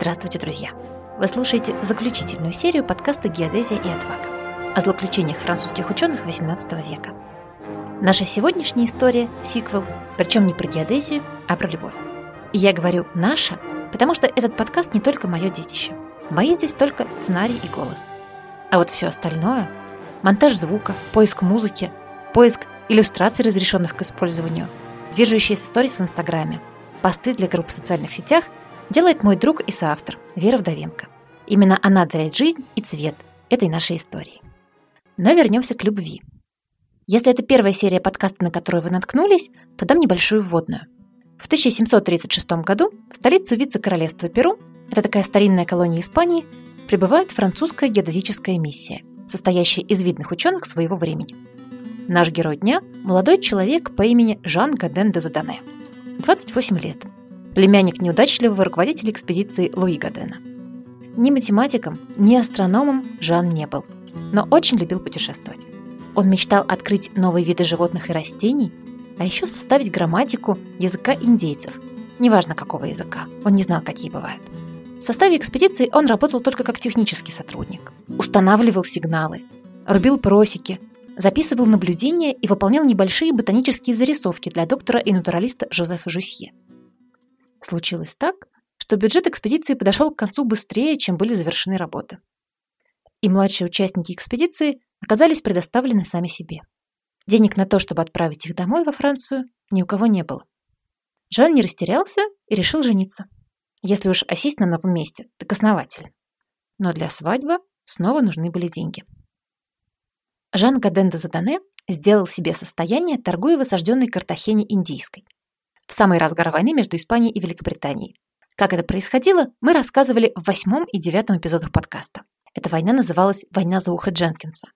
Здравствуйте, друзья! Вы слушаете заключительную серию подкаста «Геодезия и отвага» о злоключениях французских ученых XVIII века. Наша сегодняшняя история – сиквел, причем не про геодезию, а про любовь. И я говорю «наша», потому что этот подкаст не только мое детище. Мои здесь только сценарий и голос. А вот все остальное – монтаж звука, поиск музыки, поиск иллюстраций, разрешенных к использованию, движущиеся сторис в Инстаграме, посты для групп в социальных сетях – делает мой друг и соавтор Вера Вдовенко. Именно она дарит жизнь и цвет этой нашей истории. Но вернемся к любви. Если это первая серия подкаста, на которую вы наткнулись, то дам небольшую вводную. В 1736 году в столицу вице-королевства Перу, это такая старинная колония Испании, прибывает французская геодезическая миссия, состоящая из видных ученых своего времени. Наш герой дня – молодой человек по имени Жан Гаден де Задане. 28 лет – племянник неудачливого руководителя экспедиции Луи Гадена. Ни математиком, ни астрономом Жан не был, но очень любил путешествовать. Он мечтал открыть новые виды животных и растений, а еще составить грамматику языка индейцев, неважно какого языка, он не знал, какие бывают. В составе экспедиции он работал только как технический сотрудник. Устанавливал сигналы, рубил просеки, записывал наблюдения и выполнял небольшие ботанические зарисовки для доктора и натуралиста Жозефа Жусье. Случилось так, что бюджет экспедиции подошел к концу быстрее, чем были завершены работы. И младшие участники экспедиции оказались предоставлены сами себе. Денег на то, чтобы отправить их домой во Францию, ни у кого не было. Жан не растерялся и решил жениться. Если уж осесть на новом месте, так основательно. Но для свадьбы снова нужны были деньги. Жан Гаден де Задане сделал себе состояние, торгуя в осажденной Картахене Индийской – в самый разгар войны между Испанией и Великобританией. Как это происходило, мы рассказывали в восьмом и девятом эпизодах подкаста. Эта война называлась «Война за ухо Дженкинса».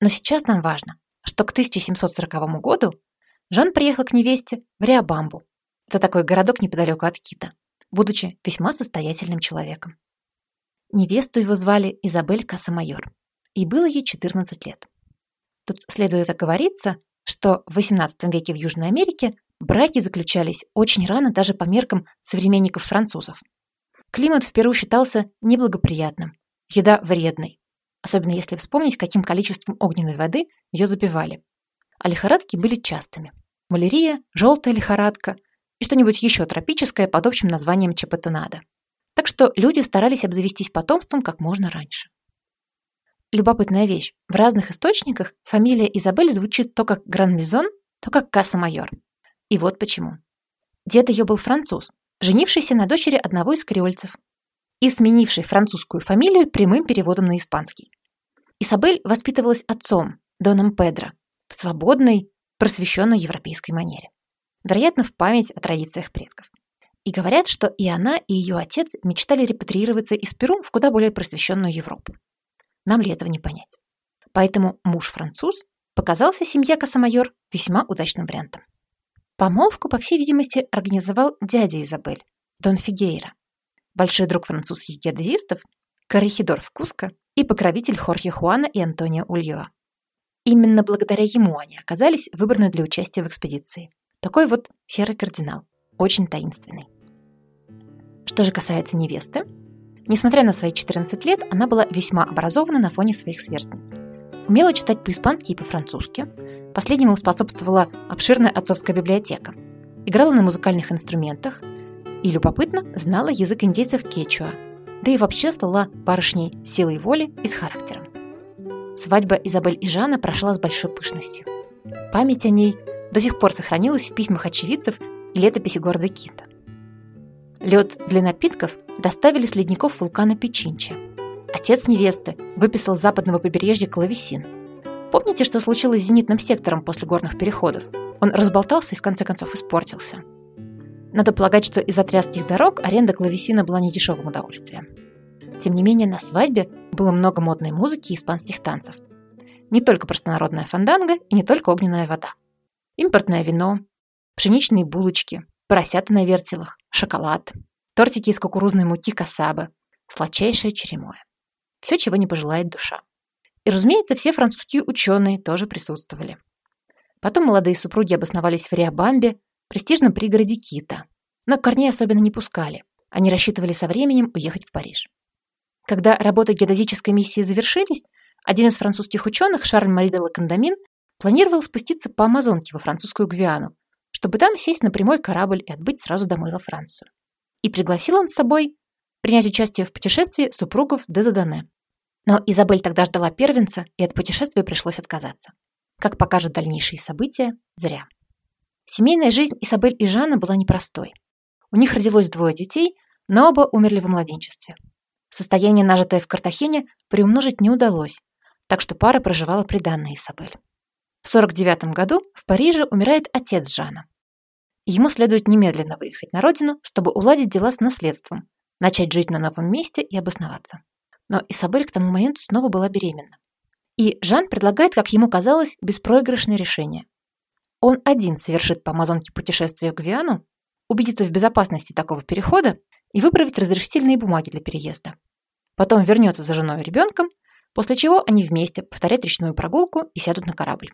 Но сейчас нам важно, что к 1740 году Жан приехал к невесте в Риабамбу. Это такой городок неподалеку от Кита, будучи весьма состоятельным человеком. Невесту его звали Изабель Касамайор, и было ей 14 лет. Тут следует оговориться, что в XVIII веке в Южной Америке Браки заключались очень рано даже по меркам современников французов. Климат в Перу считался неблагоприятным, еда вредной, особенно если вспомнить, каким количеством огненной воды ее запивали. А лихорадки были частыми. Малярия, желтая лихорадка и что-нибудь еще тропическое под общим названием чапатонада. Так что люди старались обзавестись потомством как можно раньше. Любопытная вещь. В разных источниках фамилия Изабель звучит то как Гран-Мизон, то как Касса-Майор. И вот почему. Дед ее был француз, женившийся на дочери одного из креольцев и сменивший французскую фамилию прямым переводом на испанский. Исабель воспитывалась отцом, Доном Педро, в свободной, просвещенной европейской манере. Вероятно, в память о традициях предков. И говорят, что и она, и ее отец мечтали репатриироваться из Перу в куда более просвещенную Европу. Нам ли этого не понять? Поэтому муж француз показался семье Касамайор весьма удачным вариантом. Помолвку, по всей видимости, организовал дядя Изабель, Дон Фигейра, большой друг французских геодезистов, коррехидор в Куско и покровитель Хорхе Хуана и Антонио Ульоа. Именно благодаря ему они оказались выбраны для участия в экспедиции. Такой вот серый кардинал, очень таинственный. Что же касается невесты, несмотря на свои 14 лет, она была весьма образована на фоне своих сверстниц. Умела читать по-испански и по-французски, Последнему способствовала обширная отцовская библиотека. Играла на музыкальных инструментах и, любопытно, знала язык индейцев кечуа, да и вообще стала барышней силой воли и с характером. Свадьба Изабель и Жана прошла с большой пышностью. Память о ней до сих пор сохранилась в письмах очевидцев и летописи города Кита. Лед для напитков доставили с ледников вулкана Печинча. Отец невесты выписал с западного побережья клавесин – Помните, что случилось с зенитным сектором после горных переходов? Он разболтался и в конце концов испортился. Надо полагать, что из-за тряских дорог аренда клавесина была недешевым удовольствием. Тем не менее, на свадьбе было много модной музыки и испанских танцев. Не только простонародная фанданга и не только огненная вода. Импортное вино, пшеничные булочки, поросята на вертелах, шоколад, тортики из кукурузной муки касабы, сладчайшее черемое. Все, чего не пожелает душа. И, разумеется, все французские ученые тоже присутствовали. Потом молодые супруги обосновались в Риабамбе, престижном пригороде Кита. Но корней особенно не пускали. Они рассчитывали со временем уехать в Париж. Когда работы геодезической миссии завершились, один из французских ученых, Шарль Мари де Лакандамин, планировал спуститься по Амазонке во французскую Гвиану, чтобы там сесть на прямой корабль и отбыть сразу домой во Францию. И пригласил он с собой принять участие в путешествии супругов де Задане. Но Изабель тогда ждала первенца, и от путешествия пришлось отказаться. Как покажут дальнейшие события, зря. Семейная жизнь Изабель и Жанна была непростой. У них родилось двое детей, но оба умерли в младенчестве. Состояние, нажитое в Картахене, приумножить не удалось, так что пара проживала приданной Изабель. В 49 году в Париже умирает отец Жана. Ему следует немедленно выехать на родину, чтобы уладить дела с наследством, начать жить на новом месте и обосноваться. Но Изабель к тому моменту снова была беременна. И Жан предлагает, как ему казалось, беспроигрышное решение. Он один совершит по Амазонке путешествие в Гвиану, убедиться в безопасности такого перехода и выправить разрешительные бумаги для переезда. Потом вернется за женой и ребенком, после чего они вместе повторят речную прогулку и сядут на корабль.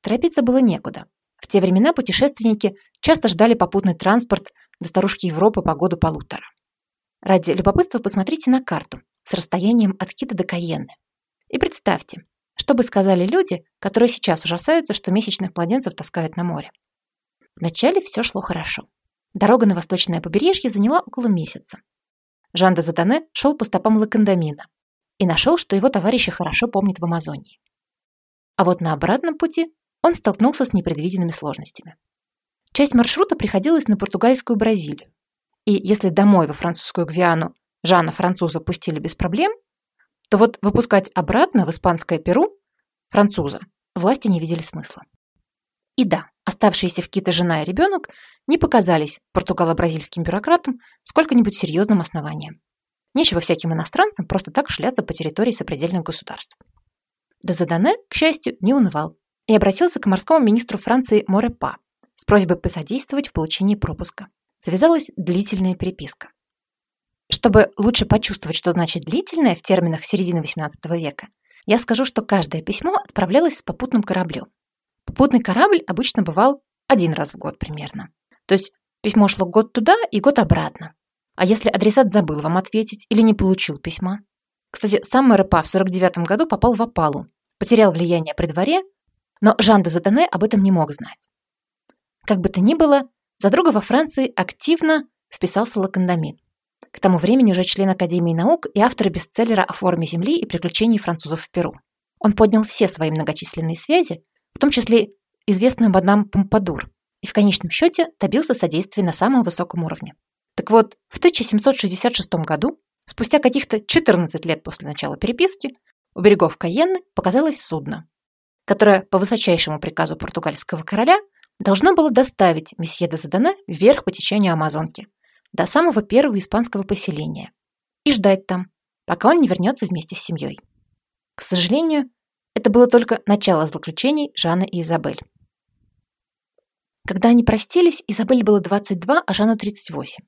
Торопиться было некуда. В те времена путешественники часто ждали попутный транспорт до старушки Европы по году полутора. Ради любопытства посмотрите на карту с расстоянием от Кита до Каенны. И представьте, что бы сказали люди, которые сейчас ужасаются, что месячных младенцев таскают на море. Вначале все шло хорошо. Дорога на восточное побережье заняла около месяца. Жан де Затане шел по стопам Лакандамина и нашел, что его товарищи хорошо помнят в Амазонии. А вот на обратном пути он столкнулся с непредвиденными сложностями. Часть маршрута приходилась на португальскую Бразилию. И если домой во французскую Гвиану Жана француза пустили без проблем, то вот выпускать обратно в испанское Перу француза власти не видели смысла. И да, оставшиеся в Кито жена и ребенок не показались португало-бразильским бюрократам сколько-нибудь серьезным основанием. Нечего всяким иностранцам просто так шляться по территории сопредельных государств. Дезадане, к счастью, не унывал и обратился к морскому министру Франции Морепа с просьбой посодействовать в получении пропуска. Завязалась длительная переписка. Чтобы лучше почувствовать, что значит длительное в терминах середины XVIII века, я скажу, что каждое письмо отправлялось с попутным кораблем. Попутный корабль обычно бывал один раз в год примерно. То есть письмо шло год туда и год обратно. А если адресат забыл вам ответить или не получил письма? Кстати, сам Мэрепа в 49 году попал в опалу, потерял влияние при дворе, но Жан де Затане об этом не мог знать. Как бы то ни было, за друга во Франции активно вписался Лакандамин. К тому времени уже член Академии наук и автор бестселлера о форме Земли и приключений французов в Перу. Он поднял все свои многочисленные связи, в том числе известную мадам Помпадур, и в конечном счете добился содействия на самом высоком уровне. Так вот, в 1766 году, спустя каких-то 14 лет после начала переписки, у берегов Каенны показалось судно, которое по высочайшему приказу португальского короля должно было доставить месье де Задане вверх по течению Амазонки, до самого первого испанского поселения, и ждать там, пока он не вернется вместе с семьей. К сожалению, это было только начало злоключений Жанны и Изабель. Когда они простились, Изабель было 22, а Жанну 38.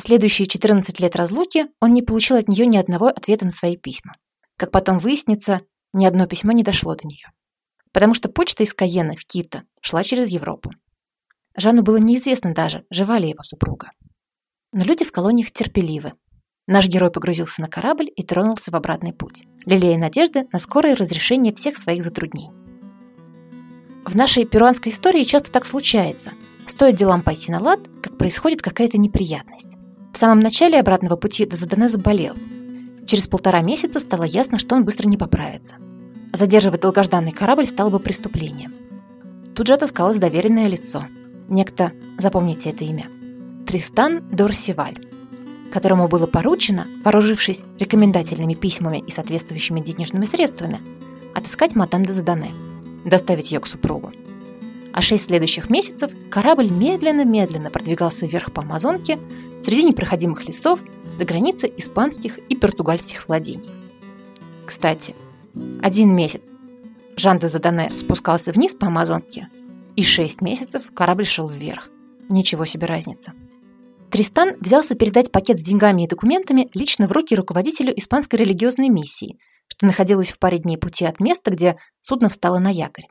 Следующие 14 лет разлуки он не получил от нее ни одного ответа на свои письма. Как потом выяснится, ни одно письмо не дошло до нее. Потому что почта из Каена в Кита шла через Европу. Жанну было неизвестно даже, жива ли его супруга. Но люди в колониях терпеливы. Наш герой погрузился на корабль и тронулся в обратный путь, лелея надежды на скорое разрешение всех своих затруднений. В нашей перуанской истории часто так случается. Стоит делам пойти на лад, как происходит какая-то неприятность. В самом начале обратного пути Дезадене заболел. Через полтора месяца стало ясно, что он быстро не поправится. Задерживать долгожданный корабль стало бы преступлением. Тут же отыскалось доверенное лицо. Некто, запомните это имя, Тристан Дорсиваль, которому было поручено, вооружившись рекомендательными письмами и соответствующими денежными средствами, отыскать мадам де Задане, доставить ее к супругу. А шесть следующих месяцев корабль медленно-медленно продвигался вверх по Амазонке среди непроходимых лесов до границы испанских и португальских владений. Кстати, один месяц Жан де Задане спускался вниз по Амазонке, и шесть месяцев корабль шел вверх. Ничего себе разница. Тристан взялся передать пакет с деньгами и документами лично в руки руководителю испанской религиозной миссии, что находилась в паре дней пути от места, где судно встало на якорь.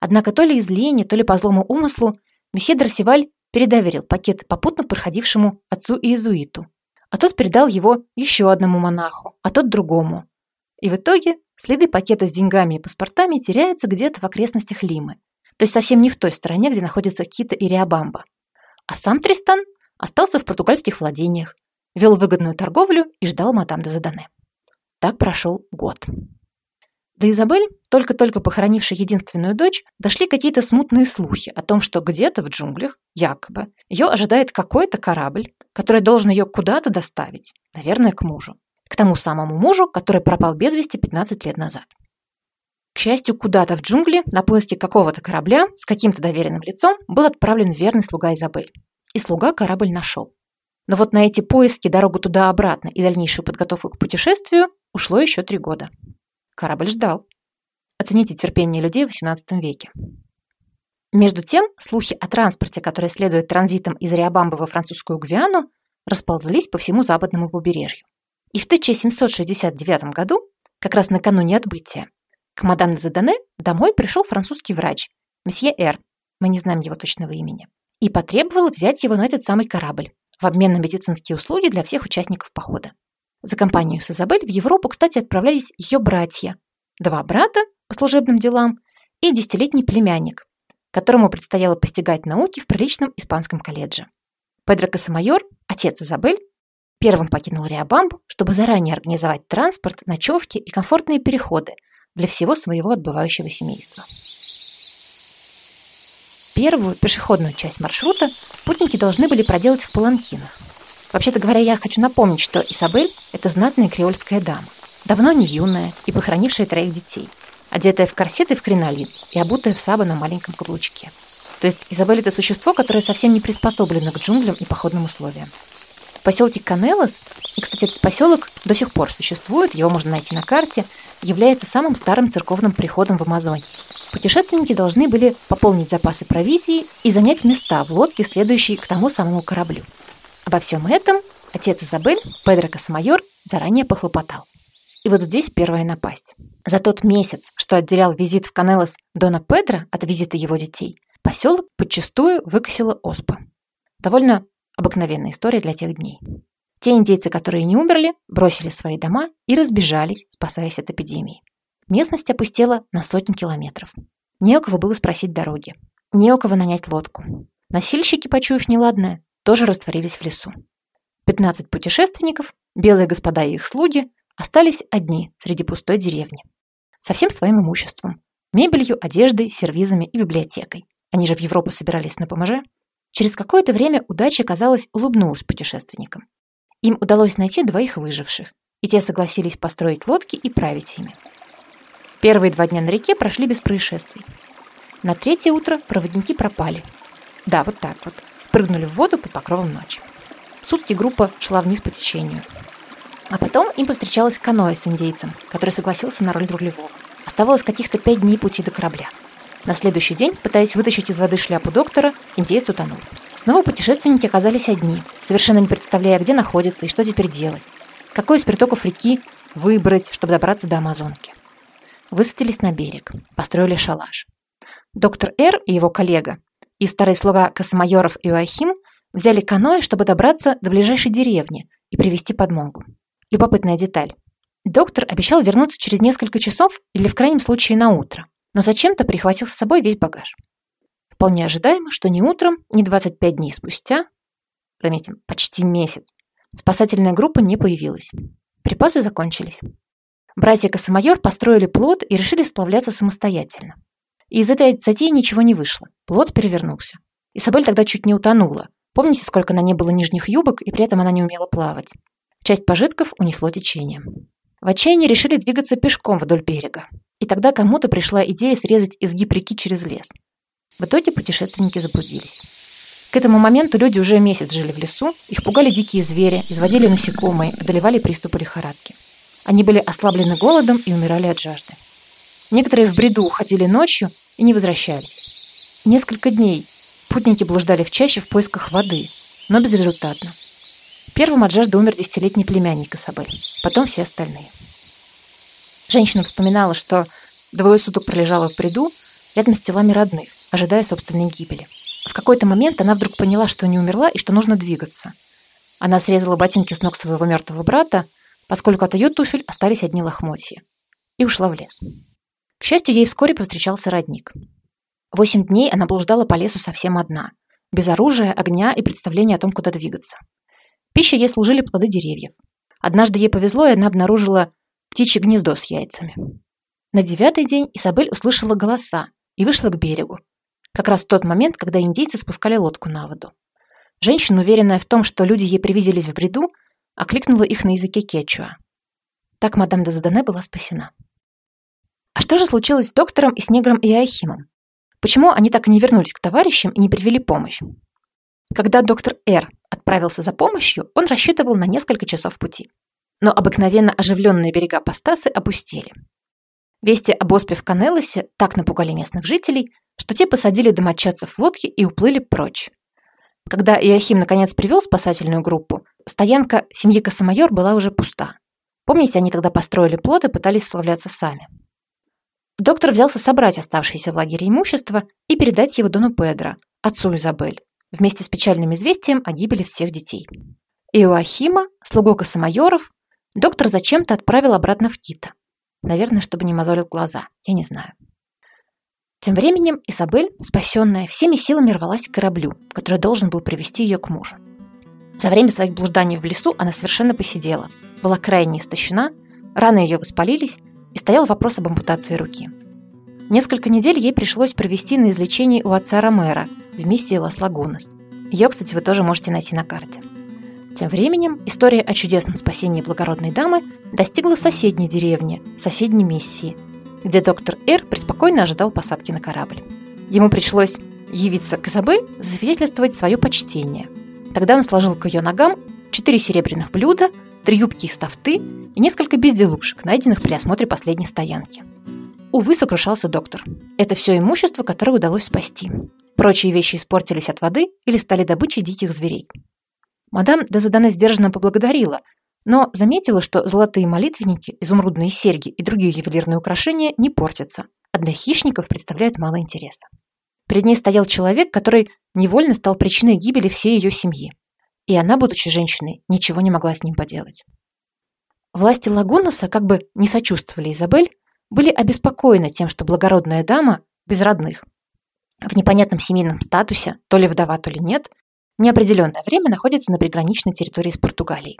Однако то ли из лени, то ли по злому умыслу, месье Дарсиваль передоверил пакет попутно проходившему отцу-иезуиту, а тот передал его еще одному монаху, а тот другому. И в итоге следы пакета с деньгами и паспортами теряются где-то в окрестностях Лимы, то есть совсем не в той стороне, где находятся Кита и Риабамба. А сам Тристан остался в португальских владениях, вел выгодную торговлю и ждал мадам де Задане. Так прошел год. До Изабель, только-только похоронившей единственную дочь, дошли какие-то смутные слухи о том, что где-то в джунглях, якобы, ее ожидает какой-то корабль, который должен ее куда-то доставить, наверное, к мужу. К тому самому мужу, который пропал без вести 15 лет назад. К счастью, куда-то в джунгли на поиски какого-то корабля с каким-то доверенным лицом был отправлен верный слуга Изабель. И слуга корабль нашел. Но вот на эти поиски, дорогу туда-обратно и дальнейшую подготовку к путешествию ушло еще три года. Корабль ждал. Оцените терпение людей в XVIII веке. Между тем, слухи о транспорте, который следует транзитом из Риабамбы во французскую Гвиану, расползлись по всему западному побережью. И в 1769 году, как раз накануне отбытия, к мадам Задане домой пришел французский врач, месье Р, мы не знаем его точного имени, и потребовал взять его на этот самый корабль в обмен на медицинские услуги для всех участников похода. За компанию с Изабель в Европу, кстати, отправлялись ее братья, два брата по служебным делам и десятилетний племянник, которому предстояло постигать науки в приличном испанском колледже. Педро Касамайор, отец Изабель, первым покинул Риабамбу, чтобы заранее организовать транспорт, ночевки и комфортные переходы для всего своего отбывающего семейства. Первую пешеходную часть маршрута спутники должны были проделать в Паланкинах. Вообще-то говоря, я хочу напомнить, что Изабель – это знатная креольская дама, давно не юная и похоронившая троих детей, одетая в корсет и в кринолин и обутая в саба на маленьком каблучке. То есть Изабель – это существо, которое совсем не приспособлено к джунглям и походным условиям. В поселке Канелос, и, кстати, этот поселок до сих пор существует, его можно найти на карте, является самым старым церковным приходом в Амазонии. Путешественники должны были пополнить запасы провизии и занять места в лодке, следующей к тому самому кораблю. Обо всем этом отец Изабель, Педро Касамайор, заранее похлопотал. И вот здесь первая напасть. За тот месяц, что отделял визит в Канелос Дона Педро от визита его детей, поселок подчастую выкосила оспа. Довольно обыкновенная история для тех дней. Те индейцы, которые не умерли, бросили свои дома и разбежались, спасаясь от эпидемии. Местность опустела на сотни километров. Не у кого было спросить дороги. Не у кого нанять лодку. Носильщики, почуяв неладное, тоже растворились в лесу. 15 путешественников, белые господа и их слуги, остались одни среди пустой деревни. Со всем своим имуществом. Мебелью, одеждой, сервизами и библиотекой. Они же в Европу собирались на поможе. Через какое-то время удача, казалось, улыбнулась путешественникам. Им удалось найти двоих выживших, и те согласились построить лодки и править ими. Первые два дня на реке прошли без происшествий. На третье утро проводники пропали. Да, вот так вот. Спрыгнули в воду под покровом ночи. Сутки группа шла вниз по течению. А потом им повстречалась каноэ с индейцем, который согласился на роль рулевого. Оставалось каких-то пять дней пути до корабля. На следующий день, пытаясь вытащить из воды шляпу доктора, индеец утонул. Снова путешественники оказались одни, совершенно не представляя, где находятся и что теперь делать. Какой из притоков реки выбрать, чтобы добраться до Амазонки высадились на берег, построили шалаш. Доктор Р и его коллега и старый слуга Космайоров Иоахим взяли каноэ, чтобы добраться до ближайшей деревни и привести подмогу. Любопытная деталь. Доктор обещал вернуться через несколько часов или в крайнем случае на утро, но зачем-то прихватил с собой весь багаж. Вполне ожидаемо, что ни утром, ни 25 дней спустя, заметим, почти месяц, спасательная группа не появилась. Припасы закончились. Братья Косомайор построили плот и решили сплавляться самостоятельно. И из этой затеи ничего не вышло. Плот перевернулся. Isabel тогда чуть не утонула. Помните, сколько на ней было нижних юбок, и при этом она не умела плавать? Часть пожитков унесло течение. В отчаянии решили двигаться пешком вдоль берега. И тогда кому-то пришла идея срезать изгиб реки через лес. В итоге путешественники заблудились. К этому моменту люди уже месяц жили в лесу, их пугали дикие звери, изводили насекомые, одолевали приступы лихорадки. Они были ослаблены голодом и умирали от жажды. Некоторые в бреду уходили ночью и не возвращались. Несколько дней путники блуждали в чаще в поисках воды, но безрезультатно. Первым от жажды умер десятилетний племянник Исабель, потом все остальные. Женщина вспоминала, что двое суток пролежала в бреду рядом с телами родных, ожидая собственной гибели. В какой-то момент она вдруг поняла, что не умерла и что нужно двигаться. Она срезала ботинки с ног своего мертвого брата, поскольку от ее туфель остались одни лохмотья, и ушла в лес. К счастью, ей вскоре повстречался родник. Восемь дней она блуждала по лесу совсем одна, без оружия, огня и представления о том, куда двигаться. Пищей ей служили плоды деревьев. Однажды ей повезло, и она обнаружила птичье гнездо с яйцами. На девятый день Изабель услышала голоса и вышла к берегу, как раз в тот момент, когда индейцы спускали лодку на воду. Женщина, уверенная в том, что люди ей привиделись в бреду, окликнула их на языке кечуа. Так мадам де Задане была спасена. А что же случилось с доктором и с негром Иоахимом? Почему они так и не вернулись к товарищам и не привели помощь? Когда доктор Р отправился за помощью, он рассчитывал на несколько часов пути. Но обыкновенно оживленные берега Пастасы опустели. Вести об оспе в Канелосе так напугали местных жителей, что те посадили домочадцев в лодки и уплыли прочь. Когда Иохим наконец привел спасательную группу, стоянка семьи Косомайор была уже пуста. Помните, они тогда построили плот и пытались сплавляться сами. Доктор взялся собрать оставшееся в лагере имущество и передать его Дону Педро, отцу Изабель, вместе с печальным известием о гибели всех детей. Иоахима, слугу Косомайоров, доктор зачем-то отправил обратно в Кита. Наверное, чтобы не мозолил глаза, я не знаю. Тем временем Изабель, спасенная, всеми силами рвалась к кораблю, который должен был привести ее к мужу. За время своих блужданий в лесу она совершенно посидела, была крайне истощена, раны ее воспалились, и стоял вопрос об ампутации руки. Несколько недель ей пришлось провести на излечении у отца Ромера в миссии Лас-Лагунас. Ее, кстати, вы тоже можете найти на карте. Тем временем история о чудесном спасении благородной дамы достигла соседней деревни, соседней миссии – где доктор Р преспокойно ожидал посадки на корабль. Ему пришлось явиться к Изабель, засвидетельствовать свое почтение. Тогда он сложил к ее ногам четыре серебряных блюда, три юбки из тафты и несколько безделушек, найденных при осмотре последней стоянки. Увы, сокрушался доктор. Это все имущество, которое удалось спасти. Прочие вещи испортились от воды или стали добычей диких зверей. Мадам Дезадане сдержанно поблагодарила, но заметила, что золотые молитвенники, изумрудные серьги и другие ювелирные украшения не портятся, а для хищников представляют мало интереса. Перед ней стоял человек, который невольно стал причиной гибели всей ее семьи. И она, будучи женщиной, ничего не могла с ним поделать. Власти Лагунаса как бы не сочувствовали Изабель, были обеспокоены тем, что благородная дама, без родных, в непонятном семейном статусе, то ли вдова, то ли нет, неопределенное время находится на приграничной территории с Португалией.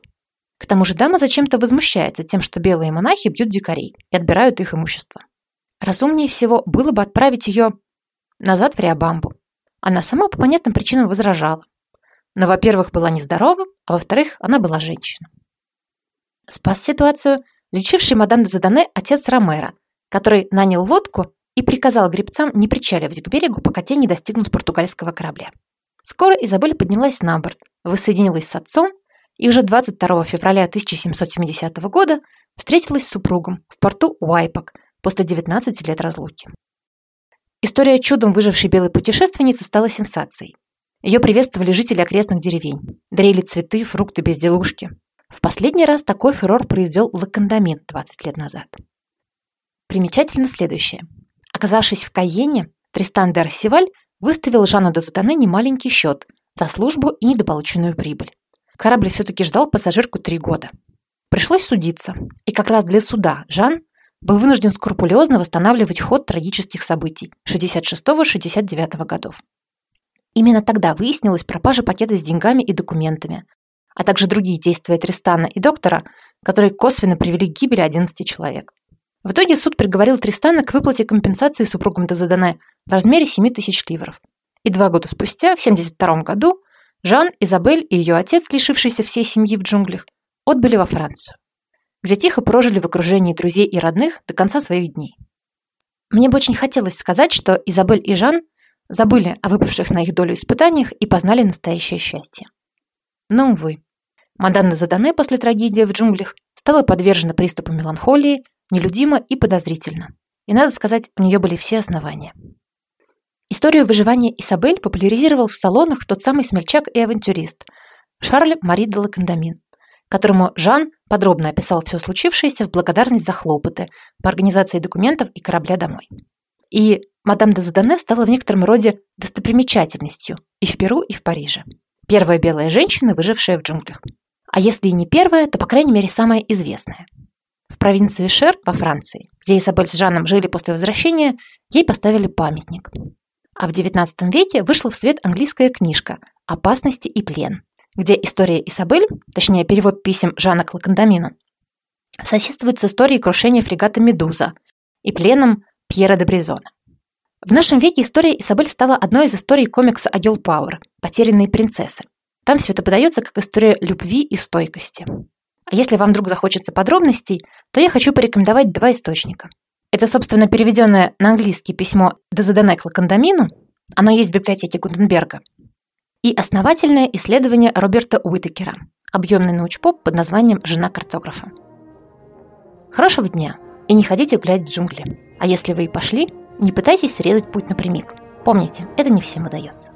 К тому же дама зачем-то возмущается тем, что белые монахи бьют дикарей и отбирают их имущество. Разумнее всего было бы отправить ее назад в Риабамбу. Она сама по понятным причинам возражала. Но, во-первых, была нездорова, а во-вторых, она была женщина. Спас ситуацию лечивший мадам де Задане отец Ромера, который нанял лодку и приказал гребцам не причаливать к берегу, пока те не достигнут португальского корабля. Скоро Изабель поднялась на борт, воссоединилась с отцом и уже 22 февраля 1770 года встретилась с супругом в порту Уайпок после 19 лет разлуки. История чудом выжившей белой путешественницы стала сенсацией. Ее приветствовали жители окрестных деревень, дарили цветы, фрукты, безделушки. В последний раз такой фурор произвел Лакандамин 20 лет назад. Примечательно следующее. Оказавшись в Кайене, Тристан де Арсиваль выставил Жанну де Затане немаленький счет за службу и недополученную прибыль. Корабль все-таки ждал пассажирку три года. Пришлось судиться, и как раз для суда Жан был вынужден скрупулезно восстанавливать ход трагических событий 66-69 годов. Именно тогда выяснилась пропажа пакета с деньгами и документами, а также другие действия Тристана и доктора, которые косвенно привели к гибели 11 человек. В итоге суд приговорил Тристана к выплате компенсации супругам Дезадане в размере 7 тысяч ливров. И два года спустя, в 72 году, Жан, Изабель и ее отец, лишившийся всей семьи в джунглях, отбыли во Францию, где тихо прожили в окружении друзей и родных до конца своих дней. Мне бы очень хотелось сказать, что Изабель и Жан забыли о выпавших на их долю испытаниях и познали настоящее счастье. Но, увы, Мадам Задане после трагедии в джунглях стала подвержена приступу меланхолии, нелюдимо и подозрительно. И, надо сказать, у нее были все основания. Историю выживания Исабель популяризировал в салонах тот самый смельчак и авантюрист Шарль Мари де Лакандамин, которому Жан подробно описал все случившееся в благодарность за хлопоты по организации документов и корабля домой. И мадам де Задане стала в некотором роде достопримечательностью и в Перу, и в Париже. Первая белая женщина, выжившая в джунглях. А если и не первая, то, по крайней мере, самая известная. В провинции Шер во Франции, где Изабель с Жаном жили после возвращения, ей поставили памятник. А в XIX веке вышла в свет английская книжка «Опасности и плен», где история Изабель, точнее перевод писем Жана к Лакандамину, соседствует с историей крушения фрегата «Медуза» и пленом Пьера де Бризона. В нашем веке история Изабель стала одной из историй комикса Гелл Пауэр «Потерянные принцессы». Там все это подается как история любви и стойкости. Если вам вдруг захочется подробностей, то я хочу порекомендовать два источника. Это, собственно, переведенное на английский письмо Дезадене к Лакандамину, оно есть в библиотеке Гунденберга, и основательное исследование Роберта Уитекера, объемный научпоп под названием «Жена картографа». Хорошего дня и не ходите гулять в джунгли. А если вы и пошли, не пытайтесь срезать путь напрямик. Помните, это не всем удается.